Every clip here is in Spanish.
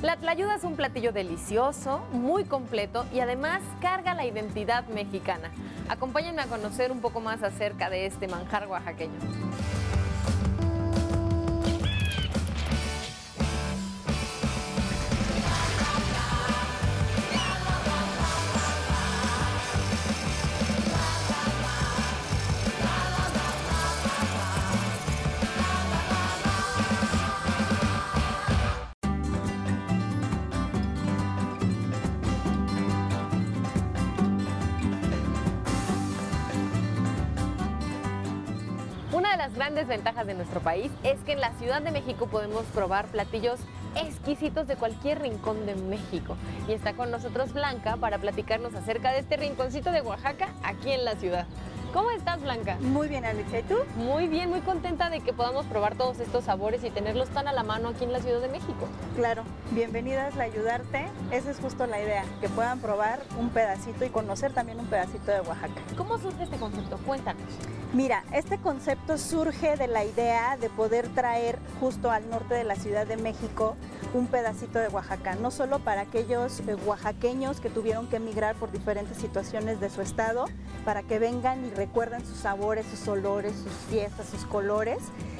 La tlayuda es un platillo delicioso, muy completo y además carga la identidad mexicana. Acompáñenme a conocer un poco más acerca de este manjar oaxaqueño. País es que en la Ciudad de México podemos probar platillos exquisitos de cualquier rincón de México. Y está con nosotros Blanca para platicarnos acerca de este rinconcito de Oaxaca aquí en la ciudad. ¿Cómo estás, Blanca? Muy bien, Alicia. ¿Y tú? Muy bien, muy contenta de que podamos probar todos estos sabores y tenerlos tan a la mano aquí en la Ciudad de México. Claro, bienvenidas a ayudarte. Esa es justo la idea, que puedan probar un pedacito y conocer también un pedacito de Oaxaca. ¿Cómo surge este concepto? Cuéntanos. Mira, este concepto surge de la idea de poder traer justo al norte de la Ciudad de México un pedacito de Oaxaca, no solo para aquellos eh, oaxaqueños que tuvieron que emigrar por diferentes situaciones de su estado, para que vengan y recuerden sus sabores, sus olores, sus fiestas, sus colores,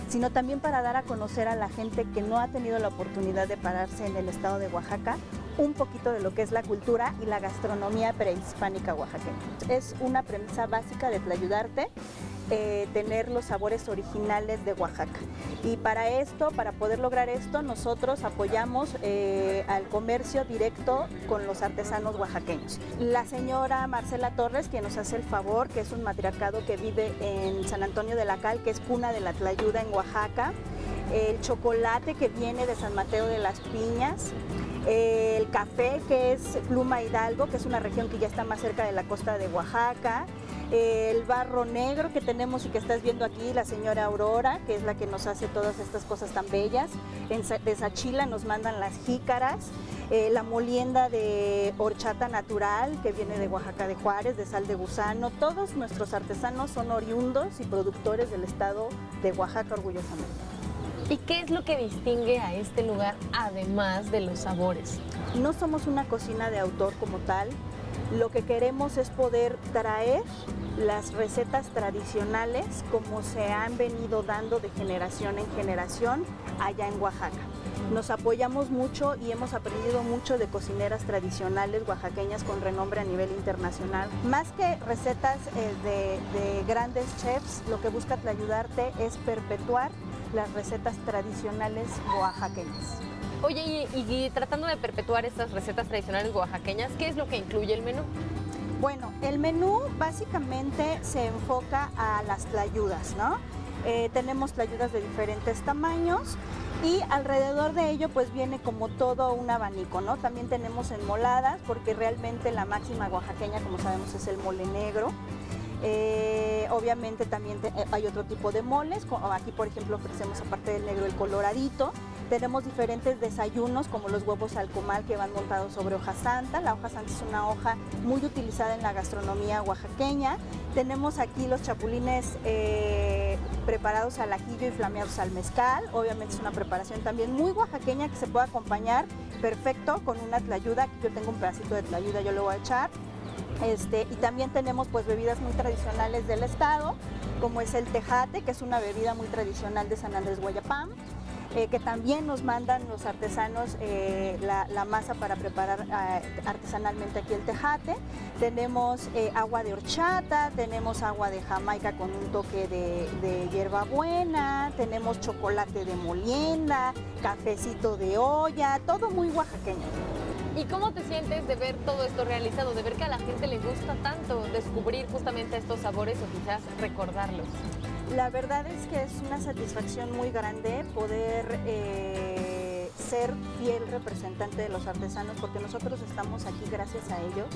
sino también para dar a conocer a la gente que no ha tenido la oportunidad de pararse en el estado de Oaxaca un poquito de lo que es la cultura y la gastronomía prehispánica oaxaqueña. Es una premisa básica de Tlayudarte eh, tener los sabores originales de Oaxaca. Y para esto, para poder lograr esto, nosotros apoyamos eh, al comercio directo con los artesanos oaxaqueños. La señora Marcela Torres, que nos hace el favor, que es un matriarcado que vive en San Antonio de la Cal, que es cuna de la Tlayuda en Oaxaca. El chocolate que viene de San Mateo de las Piñas, el café que es Pluma Hidalgo, que es una región que ya está más cerca de la costa de Oaxaca, el barro negro que tenemos y que estás viendo aquí, la señora Aurora, que es la que nos hace todas estas cosas tan bellas. En, de Sachila nos mandan las jícaras, eh, la molienda de horchata natural que viene de Oaxaca de Juárez, de sal de gusano. Todos nuestros artesanos son oriundos y productores del estado de Oaxaca orgullosamente. ¿Y qué es lo que distingue a este lugar además de los sabores? No somos una cocina de autor como tal, lo que queremos es poder traer las recetas tradicionales como se han venido dando de generación en generación allá en Oaxaca. Nos apoyamos mucho y hemos aprendido mucho de cocineras tradicionales oaxaqueñas con renombre a nivel internacional. Más que recetas eh, de, de, grandes chefs, lo que busca ayudarte es perpetuar las recetas tradicionales oaxaqueñas. Oye, y, tratando de perpetuar estas recetas tradicionales oaxaqueñas, ¿qué es lo que incluye el menú? Bueno, el menú básicamente se enfoca a las tlayudas, ¿no? Eh, tenemos tlayudas de diferentes tamaños y alrededor de ello pues viene como todo un abanico, ¿no? También tenemos enmoladas porque realmente la máxima oaxaqueña, como sabemos, es el mole negro. Eh, obviamente también eh, hay otro tipo de moles, aquí por ejemplo ofrecemos aparte del negro el coloradito, tenemos diferentes desayunos como los huevos al comal que van montados sobre hoja santa. La hoja santa es una hoja muy utilizada en la gastronomía oaxaqueña. Tenemos aquí los chapulines eh, preparados al ajillo y flameados al mezcal. Obviamente es una preparación también muy oaxaqueña que se puede acompañar perfecto con una tlayuda. Aquí yo tengo un pedacito de tlayuda, yo lo voy a echar. Este, y también tenemos pues bebidas muy tradicionales del estado, como es el tejate, que es una bebida muy tradicional de San Andrés Guayapam. Eh, que también nos mandan los artesanos eh, la, masa para preparar eh, artesanalmente aquí el tejate. Tenemos agua de horchata, tenemos agua de jamaica con un toque de, de hierbabuena, tenemos chocolate de molienda, cafecito de olla, todo muy oaxaqueño. ¿Y cómo te sientes de ver todo esto realizado, de ver que a la gente le gusta tanto descubrir justamente estos sabores o quizás recordarlos? La verdad es que es una satisfacción muy grande poder eh, ser fiel representante de los artesanos porque nosotros estamos aquí gracias a ellos.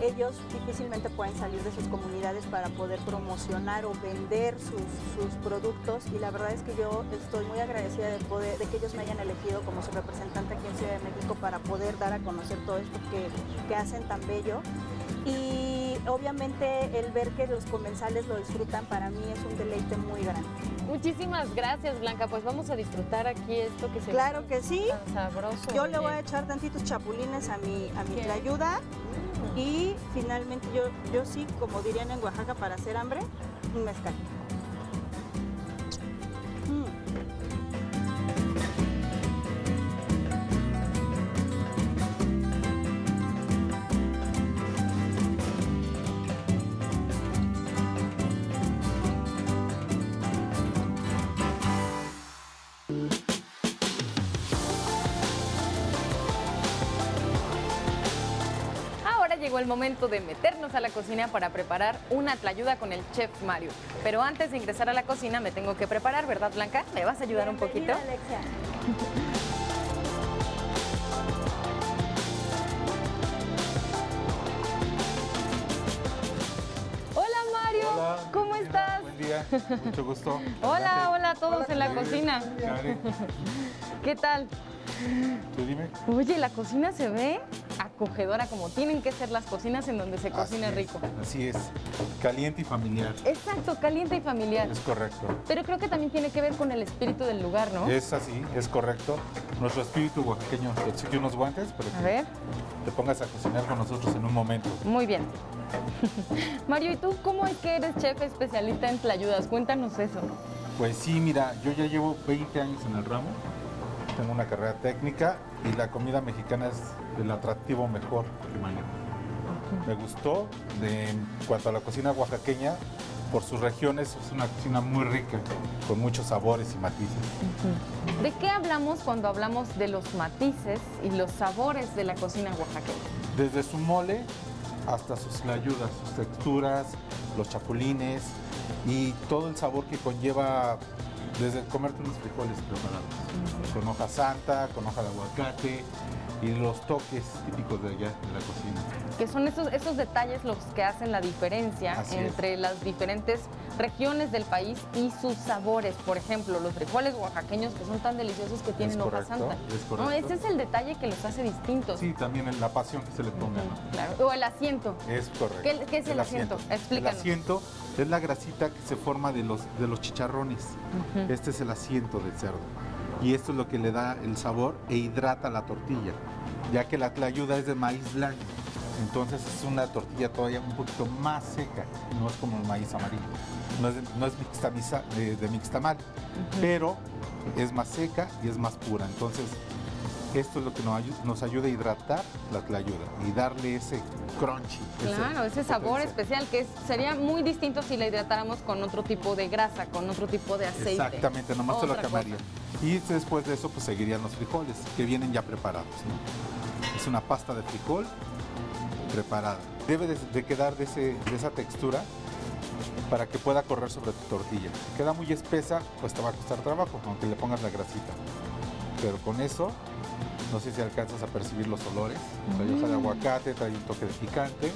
Ellos difícilmente pueden salir de sus comunidades para poder promocionar o vender sus, productos y la verdad es que yo estoy muy agradecida de, de que ellos me hayan elegido como su representante aquí en Ciudad de México para poder dar a conocer todo esto que, que hacen tan bello. Y obviamente el ver que los comensales lo disfrutan para mí es un deleite muy grande. Muchísimas gracias, Blanca. Pues vamos a disfrutar aquí esto que se Claro que sí. tan sabroso. Yo le voy a echar tantitos chapulines a mi, a mi tlayuda Mm. y finalmente yo, yo sí, como dirían en Oaxaca, para hacer hambre, un mezcal. Llegó el momento de meternos a la cocina para preparar una tlayuda con el chef Mario. Pero antes de ingresar a la cocina me tengo que preparar, ¿verdad, Blanca? ¿Me vas a ayudar un poquito? Bienvenida, Alexia. Hola, Mario. Hola. ¿Cómo estás? Buen día, mucho gusto. Hola, hola a todos en la cocina. Karen, ¿Qué tal? tú dime. Oye, la cocina se ve acogedora como tienen que ser las cocinas en donde se cocina Así es, rico. Así es, caliente y familiar. Exacto, caliente y familiar. Es correcto. Pero creo que también tiene que ver con el espíritu del lugar, ¿no? Es así, es correcto. Nuestro espíritu oaxaqueño te exige unos guantes, pero A ver, te pongas a cocinar con nosotros en un momento. muy bien. Mario, ¿y tú cómo es que eres chef especialista en tlayudas? Cuéntanos eso. Pues sí, mira, yo ya llevo 20 años en el ramo. Tengo una carrera técnica y la comida mexicana es el atractivo mejor. Me gustó de, en cuanto a la cocina oaxaqueña, por sus regiones es una cocina muy rica, con muchos sabores y matices. ¿De qué hablamos cuando hablamos de los matices y los sabores de la cocina oaxaqueña? Desde su mole hasta sus ayudas, sus texturas, los chapulines y todo el sabor que conlleva desde comerte unos frijoles preparados, con hoja santa, con hoja de aguacate y los toques típicos de allá de la cocina. Que son esos, esos detalles los que hacen la diferencia Así es. entre las diferentes regiones del país y sus sabores. Por ejemplo, los frijoles oaxaqueños que son tan deliciosos que tienen hoja correcto, santa. es No, ese es el detalle que los hace distintos. Sí, también la pasión que se le ponga, Ujú, ¿no? Claro. O el asiento. Es correcto. ¿Qué- qué es el asiento? Explícanos. El asiento es la grasita que se forma de los, de los chicharrones. Este es el asiento del cerdo. Y esto es lo que le da el sabor e hidrata la tortilla, ya que la tlayuda es de maíz blanco. Entonces es una tortilla todavía un poquito más seca, no es como el maíz amarillo. No es, de- no es mixtamiza- de, de mixtamal, pero es más seca y es más pura. Entonces esto es lo que nos, ayu- nos ayuda a hidratar la tlayuda y darle ese crunchy. Claro, ese sabor especial que es- sería muy distinto si la hidratáramos con otro tipo de grasa, con otro tipo de aceite. Exactamente, nomás te lo cambiaría. Y después de eso, pues seguirían los frijoles, que vienen ya preparados. ¿no? Es una pasta de frijol preparada. Debe de, de quedar de, ese- de esa textura para que pueda correr sobre tu tortilla. Si queda muy espesa, pues te va a costar trabajo, aunque le pongas la grasita. Pero con eso, no sé si alcanzas a percibir los olores. Trae hoja de Mm. aguacate, trae un toque de picante.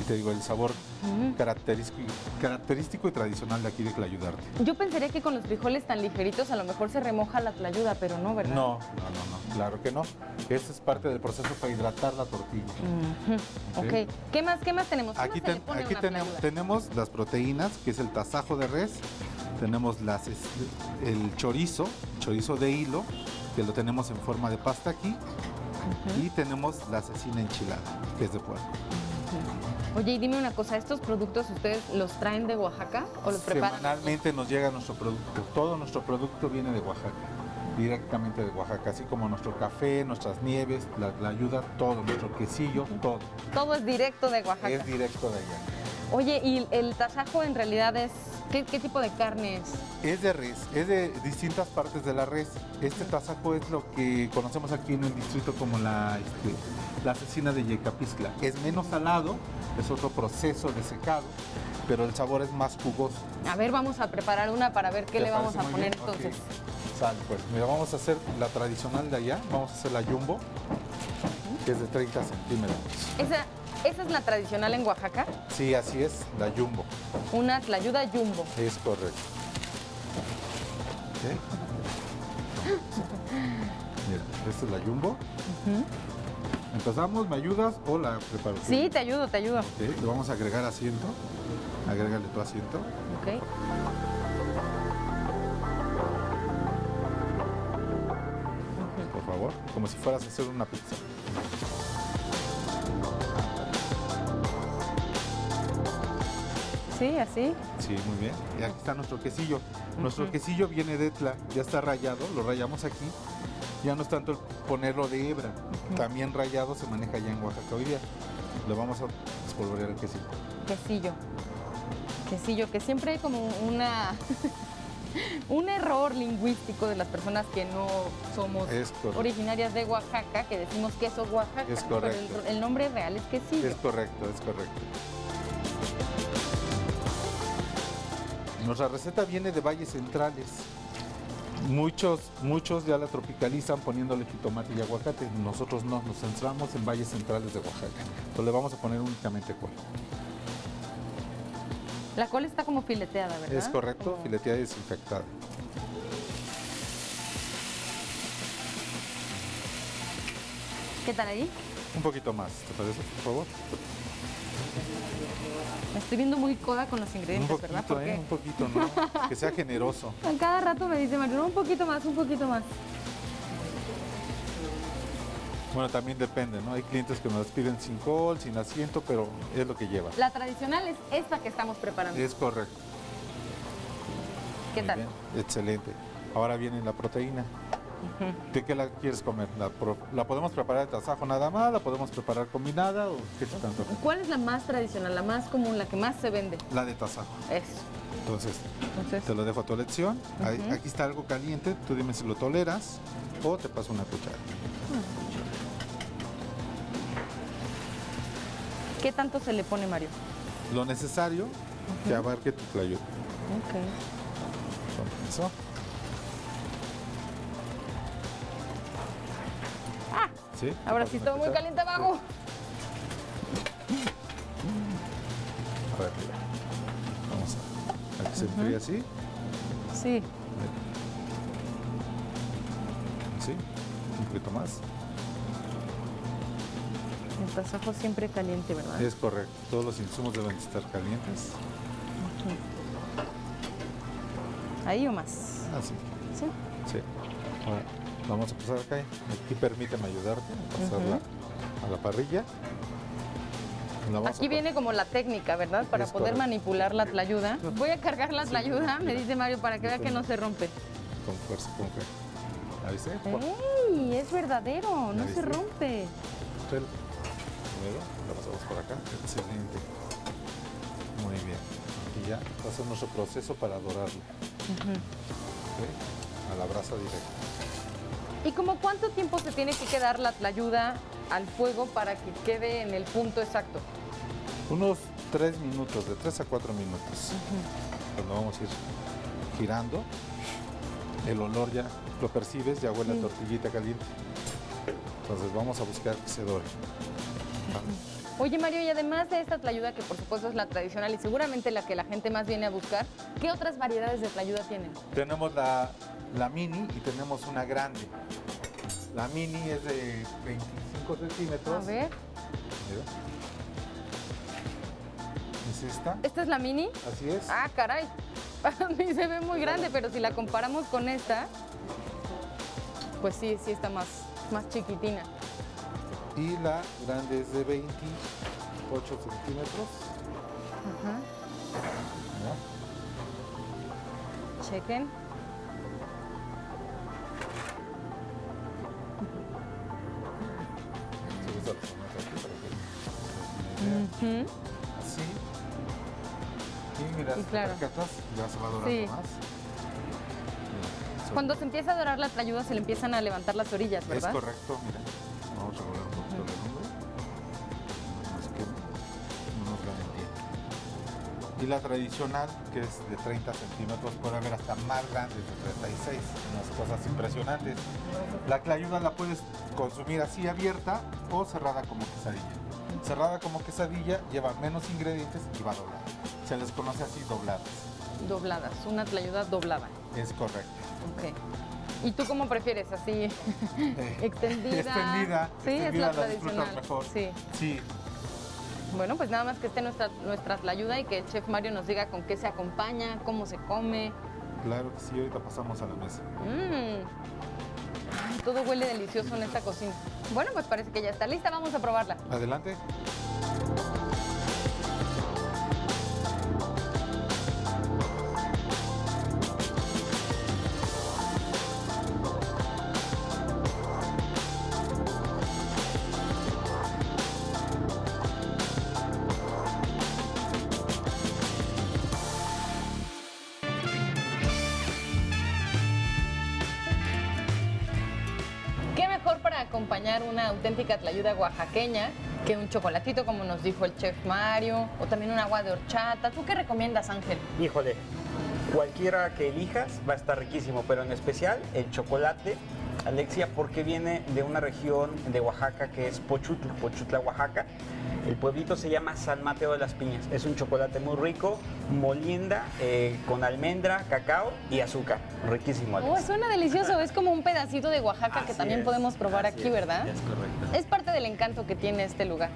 Y te digo, el sabor Mm. característico, característico y tradicional de aquí de Clayudarte. Yo pensaría que con los frijoles tan ligeritos a lo mejor se remoja la tlayuda, pero no, ¿verdad? No, no, no, no, claro que no. Este es parte del proceso para hidratar la tortilla. Ujú, Ok. Ok. ¿Qué más, qué más tenemos? ¿Qué Aquí, más ten- aquí tenemos, tenemos las proteínas, que es el tasajo de res, tenemos las, el chorizo, chorizo de hilo, que lo tenemos en forma de pasta aquí, y tenemos la cecina enchilada, que es de puerco. Oye, y dime una cosa, ¿estos productos ustedes los traen de Oaxaca o los preparan? Semanalmente nos llega nuestro producto, todo nuestro producto viene de Oaxaca, directamente de Oaxaca, así como nuestro café, nuestras nieves, la, la ayuda, todo, nuestro quesillo, todo, Todo es directo de Oaxaca. es directo de allá. Oye, ¿y el tasajo en realidad es qué, qué tipo de carne es? Es de res, es de distintas partes de la res. Este tasajo es lo que conocemos aquí en el distrito como la, este, la asesina de Yecapixtla. Es menos salado, es otro proceso de secado, pero el sabor es más jugoso. A ver, vamos a preparar una para ver qué ¿Te le vamos a poner entonces. Sal, pues mira, vamos a hacer la tradicional de allá, vamos a hacer la jumbo, que es de 30 centímetros. Esa, ¿Esa es la tradicional en Oaxaca? Sí, así es, la jumbo. Una tlayuda jumbo. Es correcto. ¿Eh? Mira, esta es la jumbo. ¿Empezamos? ¿Me ayudas o la preparo? Sí, te ayudo, te ayudo. Okay, le vamos a agregar asiento. Agrégale tu asiento. Ok. Por favor, como si fueras a hacer una pizza. Sí, así. Sí, muy bien. Y aquí está nuestro quesillo. Nuestro quesillo viene de Etla, ya está rayado, lo rayamos aquí. Ya no es tanto ponerlo de hebra, también rayado se maneja ya en Oaxaca hoy día. Le vamos a espolvorear el quesillo. Quesillo. Quesillo, que siempre hay como una un error lingüístico de las personas que no somos correcto. originarias de Oaxaca, que decimos queso Oaxaca. Es pero el- correcto. el, nombre real es quesillo. Es correcto, es correcto. Nuestra receta viene de valles centrales. Muchos, muchos ya la tropicalizan poniéndole jitomate y aguacate. Nosotros no, nos centramos en valles centrales de Oaxaca. Entonces le vamos a poner únicamente col. La col está como fileteada, ¿verdad? Es correcto, fileteada y desinfectada. ¿Qué tal ahí? Un poquito más, ¿te parece, por favor? Me estoy viendo muy coda con los Un ingredientes, poquito, ¿verdad? ¿eh? Porque Un poquito, ¿no? que sea generoso. a cada rato me dice Mario, "No, un poquito más, un poquito más. Bueno, también depende, ¿no? Hay clientes que nos piden sin col, sin asiento, pero es lo que lleva. La tradicional es esta que estamos preparando. Es correcto. ¿Qué Muy tal? bien, Excelente. Ahora viene la proteína. ¿De qué la quieres comer? ¿La, pro- la podemos preparar de tasajo nada más? ¿La podemos preparar combinada o qué tanto? ¿Cuál es la más tradicional, la más común, la que más se vende? La de tasajo. Eso. Entonces, Entonces, te lo dejo a tu elección. Aquí está algo caliente. Tú dime si lo toleras o te paso una cuchara. ¿qué tanto se le pone, Mario? Lo necesario que abarque tu tlayuda. Ok. Eso. ¿Sí? Ah, Ahora sí una muy caliente abajo. A ver, mira. Vamos a, a que se enfríe así. Sí. Sí, un poquito más. El tasajo siempre caliente, ¿verdad? Es correcto. Todos los insumos deben estar calientes. Ahí o más. Así. Sí. Sí. Ahora, vamos a pasar acá. Aquí permíteme ayudarte a pasarla a la parrilla. Aquí viene como la técnica, ¿verdad? Para Es poder correcto. manipular la tlayuda. Voy a cargar la tlayuda, me dice Mario, para que vea que no se rompe. Con fuerza, con fe. ¿La viste? ¡Ey! Es verdadero, no ¿Ya se rompe. Luego la pasamos por acá. Excelente. Muy bien. Y ya va a ser nuestro proceso para dorarlo. A la brasa directa. ¿Y como cuánto tiempo se tiene que quedar la tlayuda al fuego para que quede en el punto exacto? Unos 3 minutos, de 3 a 4 minutos. Cuando vamos a ir girando, el olor ya lo percibes, ya huele a tortillita caliente. Entonces vamos a buscar que se dore. Oye Mario, y además de esta tlayuda, que por supuesto es la tradicional y seguramente la que la gente más viene a buscar, ¿qué otras variedades de tlayuda tienen? Tenemos la, la mini y tenemos una grande. La mini es de 25 A centímetros. ver, Mira. Es esta. ¿esta es la mini? Así es. Ah, caray. Para mí se ve muy grande, pero si la comparamos con esta, pues sí, sí está más, más chiquitina. Y la grande es de 28 centímetros. Ajá. ¿no? Chequen. Que. Así. Y mira, Y claro. percatas, ya se va dorando Sí. más. Cuando se empieza a dorar la tlayuda se le empiezan a levantar las orillas, Es ¿verdad? correcto, mira. Vamos a regular un poquito. No nos queme, no nos gane el tiempo. Y la tradicional, que es de 30 centímetros, puede haber hasta más grandes de 36. Unas cosas impresionantes. La clayuda la puedes consumir así abierta o cerrada como quesadilla. Cerrada como quesadilla lleva menos ingredientes y va doblada. Se les conoce así dobladas. Dobladas, una tlayuda doblada. Es correcto. Ok. ¿Y tú cómo prefieres? ¿Así extendida? Extendida. Sí, es la disfrutas tradicional. mejor. Sí. Sí, Bueno, pues nada más que esté nuestra, nuestra tlayuda y que el chef Mario nos diga con qué se acompaña, cómo se come. claro que sí. Ahorita pasamos a la mesa. Mmm. Todo huele delicioso en esta cocina. Bueno, pues parece que ya está lista, vamos a probarla. Adelante. Una auténtica tlayuda oaxaqueña que un chocolatito, como nos dijo el chef Mario, o también un agua de horchata? ¿Tú qué recomiendas, Ángel? Híjole, cualquiera que elijas va a estar riquísimo, pero en especial el chocolate, Alexia, porque viene de una región de Oaxaca que es Pochutla, Pochutla, Oaxaca. El pueblito se llama San Mateo de las Piñas. Es un chocolate muy rico, molienda, eh, con almendra, cacao y azúcar. Riquísimo, Oh, suena delicioso, es como un pedacito de Oaxaca que también es, podemos probar aquí, es, ¿verdad? Es correcto. Es parte del encanto que tiene este lugar.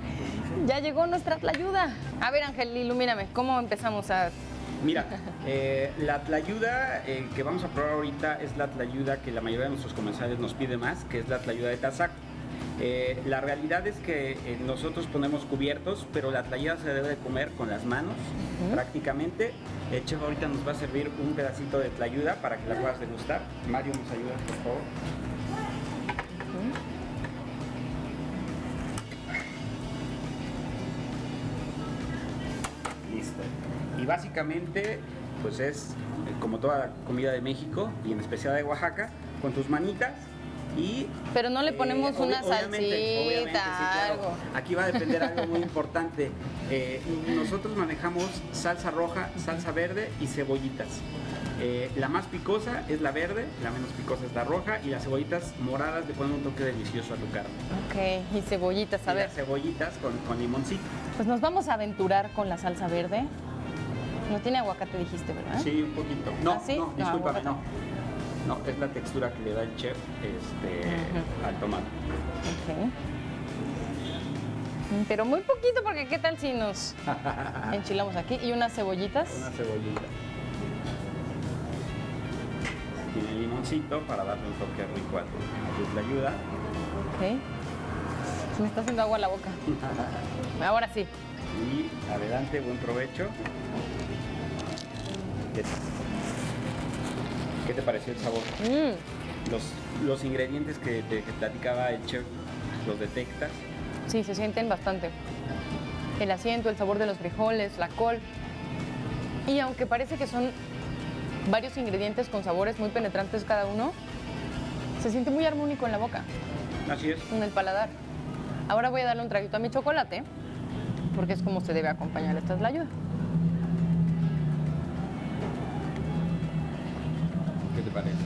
Ya llegó nuestra tlayuda. A ver, Ángel, ilumíname, ¿cómo empezamos a...? Mira, eh, la tlayuda eh, que vamos a probar ahorita es la tlayuda que la mayoría de nuestros comensales nos pide más, que es la tlayuda de tazac. Eh, la realidad es que eh, nosotros ponemos cubiertos, pero la tlayuda se debe de comer con las manos prácticamente. El chef ahorita nos va a servir un pedacito de tlayuda para que la puedas degustar. Mario, nos ayuda, por favor. Listo. Y básicamente, pues es eh, como toda la comida de México y en especial de Oaxaca, con tus manitas y... Pero no le eh, ponemos una obviamente, obviamente, sí, salsita, claro. algo. Aquí va a depender algo muy importante. Eh, nosotros manejamos salsa roja, salsa verde y cebollitas. Eh, la más picosa es la verde, la menos picosa es la roja y las cebollitas moradas le ponen un toque delicioso a tu carne. Ok, y cebollitas, a Y ver. las cebollitas con, con limoncito. Pues nos vamos a aventurar con la salsa verde. No tiene aguacate, dijiste, ¿verdad? Sí, un poquito. No, ¿Ah, sí? no, No, discúlpame, no. No, es la textura que le da el chef este, al tomate. Ok. Mm, Pero muy poquito, porque ¿qué tal si nos enchilamos aquí? Y unas cebollitas. Una cebollita. Tiene limoncito para darle un toque rico a tu, a tu tlayuda. Ok. Se me está haciendo agua la boca. Ahora sí. Y adelante, buen provecho. ¿Qué, qué te pareció el sabor? Mm, Los, los ingredientes que te que platicaba el chef, ¿los detectas? sí, se sienten bastante. El asiento, el sabor de los frijoles, la col. Y aunque parece que son varios ingredientes con sabores muy penetrantes cada uno, se siente muy armónico en la boca. Así es. en el paladar. Ahora voy a darle un traguito a mi chocolate, porque es como se debe acompañar esta es la ayuda. Te parece?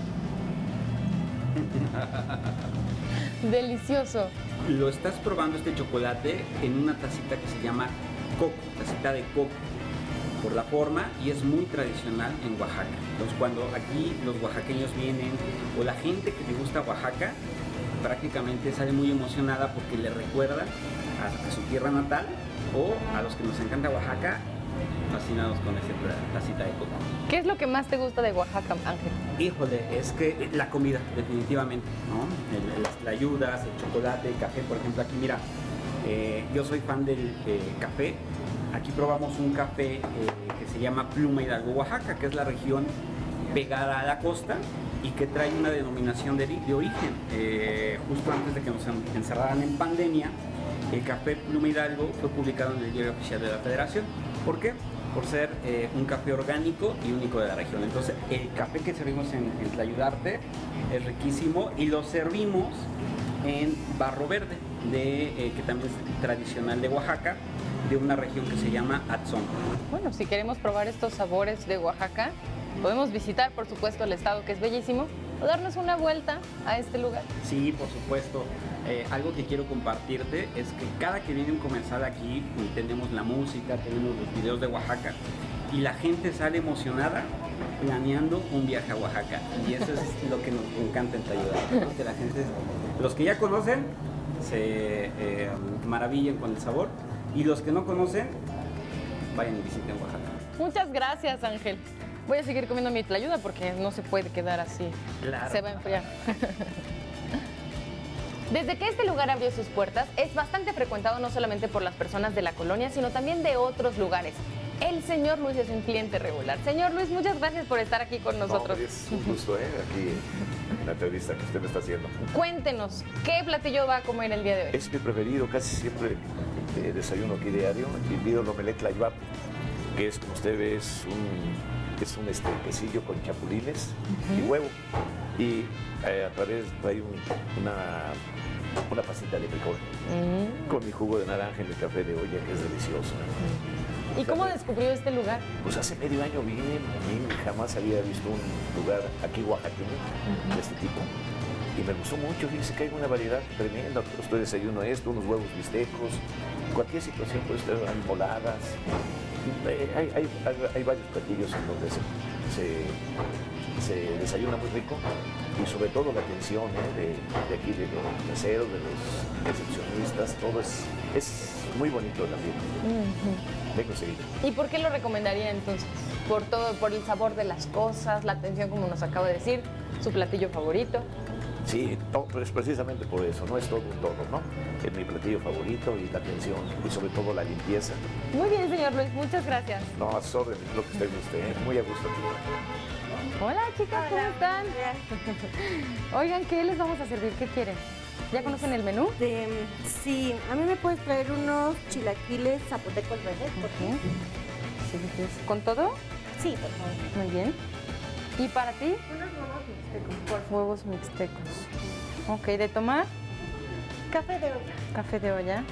Delicioso. Lo estás probando este chocolate en una tacita que se llama coco, tacita de coco, por la forma y es muy tradicional en Oaxaca. Entonces cuando aquí los oaxaqueños vienen o la gente que le gusta Oaxaca, prácticamente sale muy emocionada porque le recuerda a, a su tierra natal o a los que nos encanta Oaxaca, fascinados con esta tacita de coco. ¿Qué es lo que más te gusta de Oaxaca, Ángel? Híjole, es que la comida, definitivamente, ¿no? El- las ayudas, el chocolate, el café, por ejemplo, aquí mira, eh, yo soy fan del eh, café. Aquí probamos un café eh, que se llama Pluma Hidalgo, Oaxaca, que es la región pegada a la costa y que trae una denominación de, de origen. Eh, justo antes de que nos en- encerraran en pandemia, el café Pluma Hidalgo fue publicado en el diario oficial de la Federación. ¿Por qué? Por ser eh, un café orgánico y único de la región. Entonces, el café que servimos en, en Tlayudarte es riquísimo y lo servimos en barro verde, de, eh, que también es tradicional de Oaxaca, de una región que se llama Atzón. Bueno, si queremos probar estos sabores de Oaxaca, podemos visitar, por supuesto, el estado que es bellísimo, o darnos una vuelta a este lugar. Sí, por supuesto. Eh, algo que quiero compartirte es que cada que viene un comensal aquí, tenemos la música, tenemos los videos de Oaxaca y la gente sale emocionada planeando un viaje a Oaxaca. Y eso es lo que nos encanta en Tlayuda, ¿no? que la gente, los que ya conocen, se eh, maravillen con el sabor y los que no conocen, vayan y visiten Oaxaca. Muchas gracias, Ángel. Voy a seguir comiendo mi tlayuda porque no se puede quedar así. Claro. Se va a enfriar. Desde que este lugar abrió sus puertas, es bastante frecuentado no solamente por las personas de la colonia, sino también de otros lugares. El señor Luis es un cliente regular. Señor Luis, muchas gracias por estar aquí con nosotros. No, es un gusto, ¿eh? Aquí en la entrevista que usted me está haciendo. Cuéntenos, ¿qué platillo va a comer el día de hoy? Es mi preferido, casi siempre eh, desayuno aquí diario. Y pido el omelette laibap, que es, como usted ve, es un, es un este, quesillo con chapulines y huevo. Y eh, a través trae un- una, una pasita de frijol Mm. con mi jugo de naranja y mi café de olla, que es delicioso. ¿Y cómo descubrió este lugar? Pues hace medio año vine, y jamás había visto un lugar aquí oaxaqueño de este tipo. Y me gustó mucho, fíjese que hay una variedad tremenda. Estoy desayuno esto, unos huevos bistecos, cualquier situación puede estar. Eh, Hay, hay- hay- hay varios platillos en donde se, se- se desayuna muy rico y sobre todo la atención ¿eh? de, de aquí, de los meseros, de los recepcionistas, todo es, es muy bonito el ambiente. Vengo seguido. ¿Y por qué lo recomendaría entonces? Por todo, por el sabor de las cosas, la atención como nos acaba de decir, su platillo favorito. Sí, no, pero es precisamente por eso, no es todo un todo, ¿no? Es mi platillo favorito y la atención y sobre todo la limpieza. Muy bien, señor Luis, muchas gracias. No, a sus órdenes, lo que usted guste, ¿eh? muy a gusto. Hola chicas, ¿cómo están? Oigan, ¿qué les vamos a servir? ¿Qué quieren? ¿Ya conocen el menú? Este, sí, a mí me puedes traer unos chilaquiles zapotecos verdes, por favor. ¿Con todo? Sí, por favor. Muy bien. ¿Y para ti? Unos huevos mixtecos. Ok, ¿de tomar? Café de olla. Café de olla.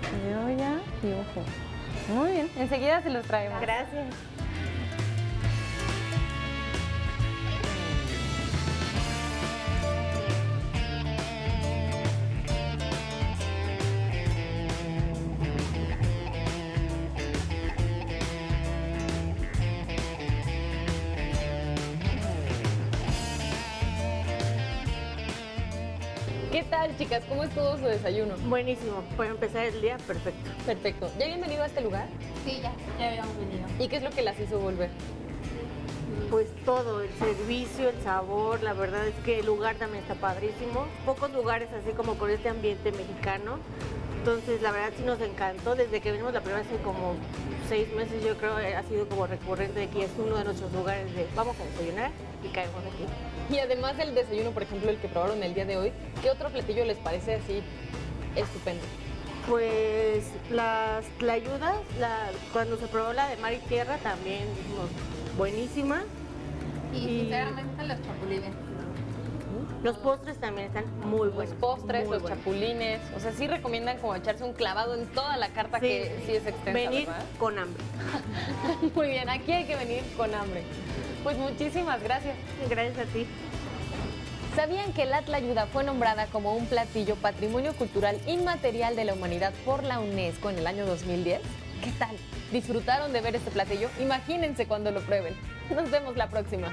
Café de olla y ojo. Muy bien, enseguida se los traemos. Gracias. Tal, chicas? ¿Cómo estuvo su desayuno? Buenísimo, para empezar el día, perfecto. Perfecto. ¿Ya habían venido a este lugar? Sí, ya, ya habíamos venido. ¿Y qué es lo que las hizo volver? Pues todo, el servicio, el sabor, la verdad es que el lugar también está padrísimo. Pocos lugares así como con este ambiente mexicano. Entonces, la verdad sí nos encantó. Desde que venimos la primera vez, hace como seis meses, yo creo, eh, ha sido como recurrente de que es uno de nuestros lugares de vamos a desayunar y caemos aquí. Y además del desayuno, por ejemplo, el que probaron el día de hoy, ¿qué otro platillo les parece así estupendo? Pues las tlayudas, la, cuando se probó la de mar y tierra también dijimos, buenísima. Y, Y- sinceramente los chapulines. Los postres también están muy Los buenos. postres, muy los buenos. chapulines, o sea, sí recomiendan como echarse un clavado en toda la carta Sí, que sí es extensa, Venir ¿verdad? con hambre. Muy bien, aquí hay que venir con hambre. Pues muchísimas gracias. Gracias a ti. ¿Sabían que la tlayuda fue nombrada como un platillo patrimonio cultural inmaterial de la humanidad por la UNESCO en el año 2010? ¿Qué tal? ¿Disfrutaron de ver este platillo? Imagínense cuando lo prueben. Nos vemos la próxima.